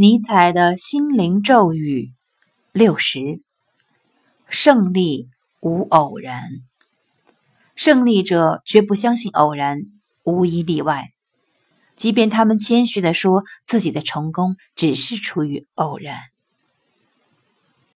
尼采的心灵咒语六十胜利无偶然。胜利者绝不相信偶然无一例外。即便他们谦虚地说自己的成功只是出于偶然。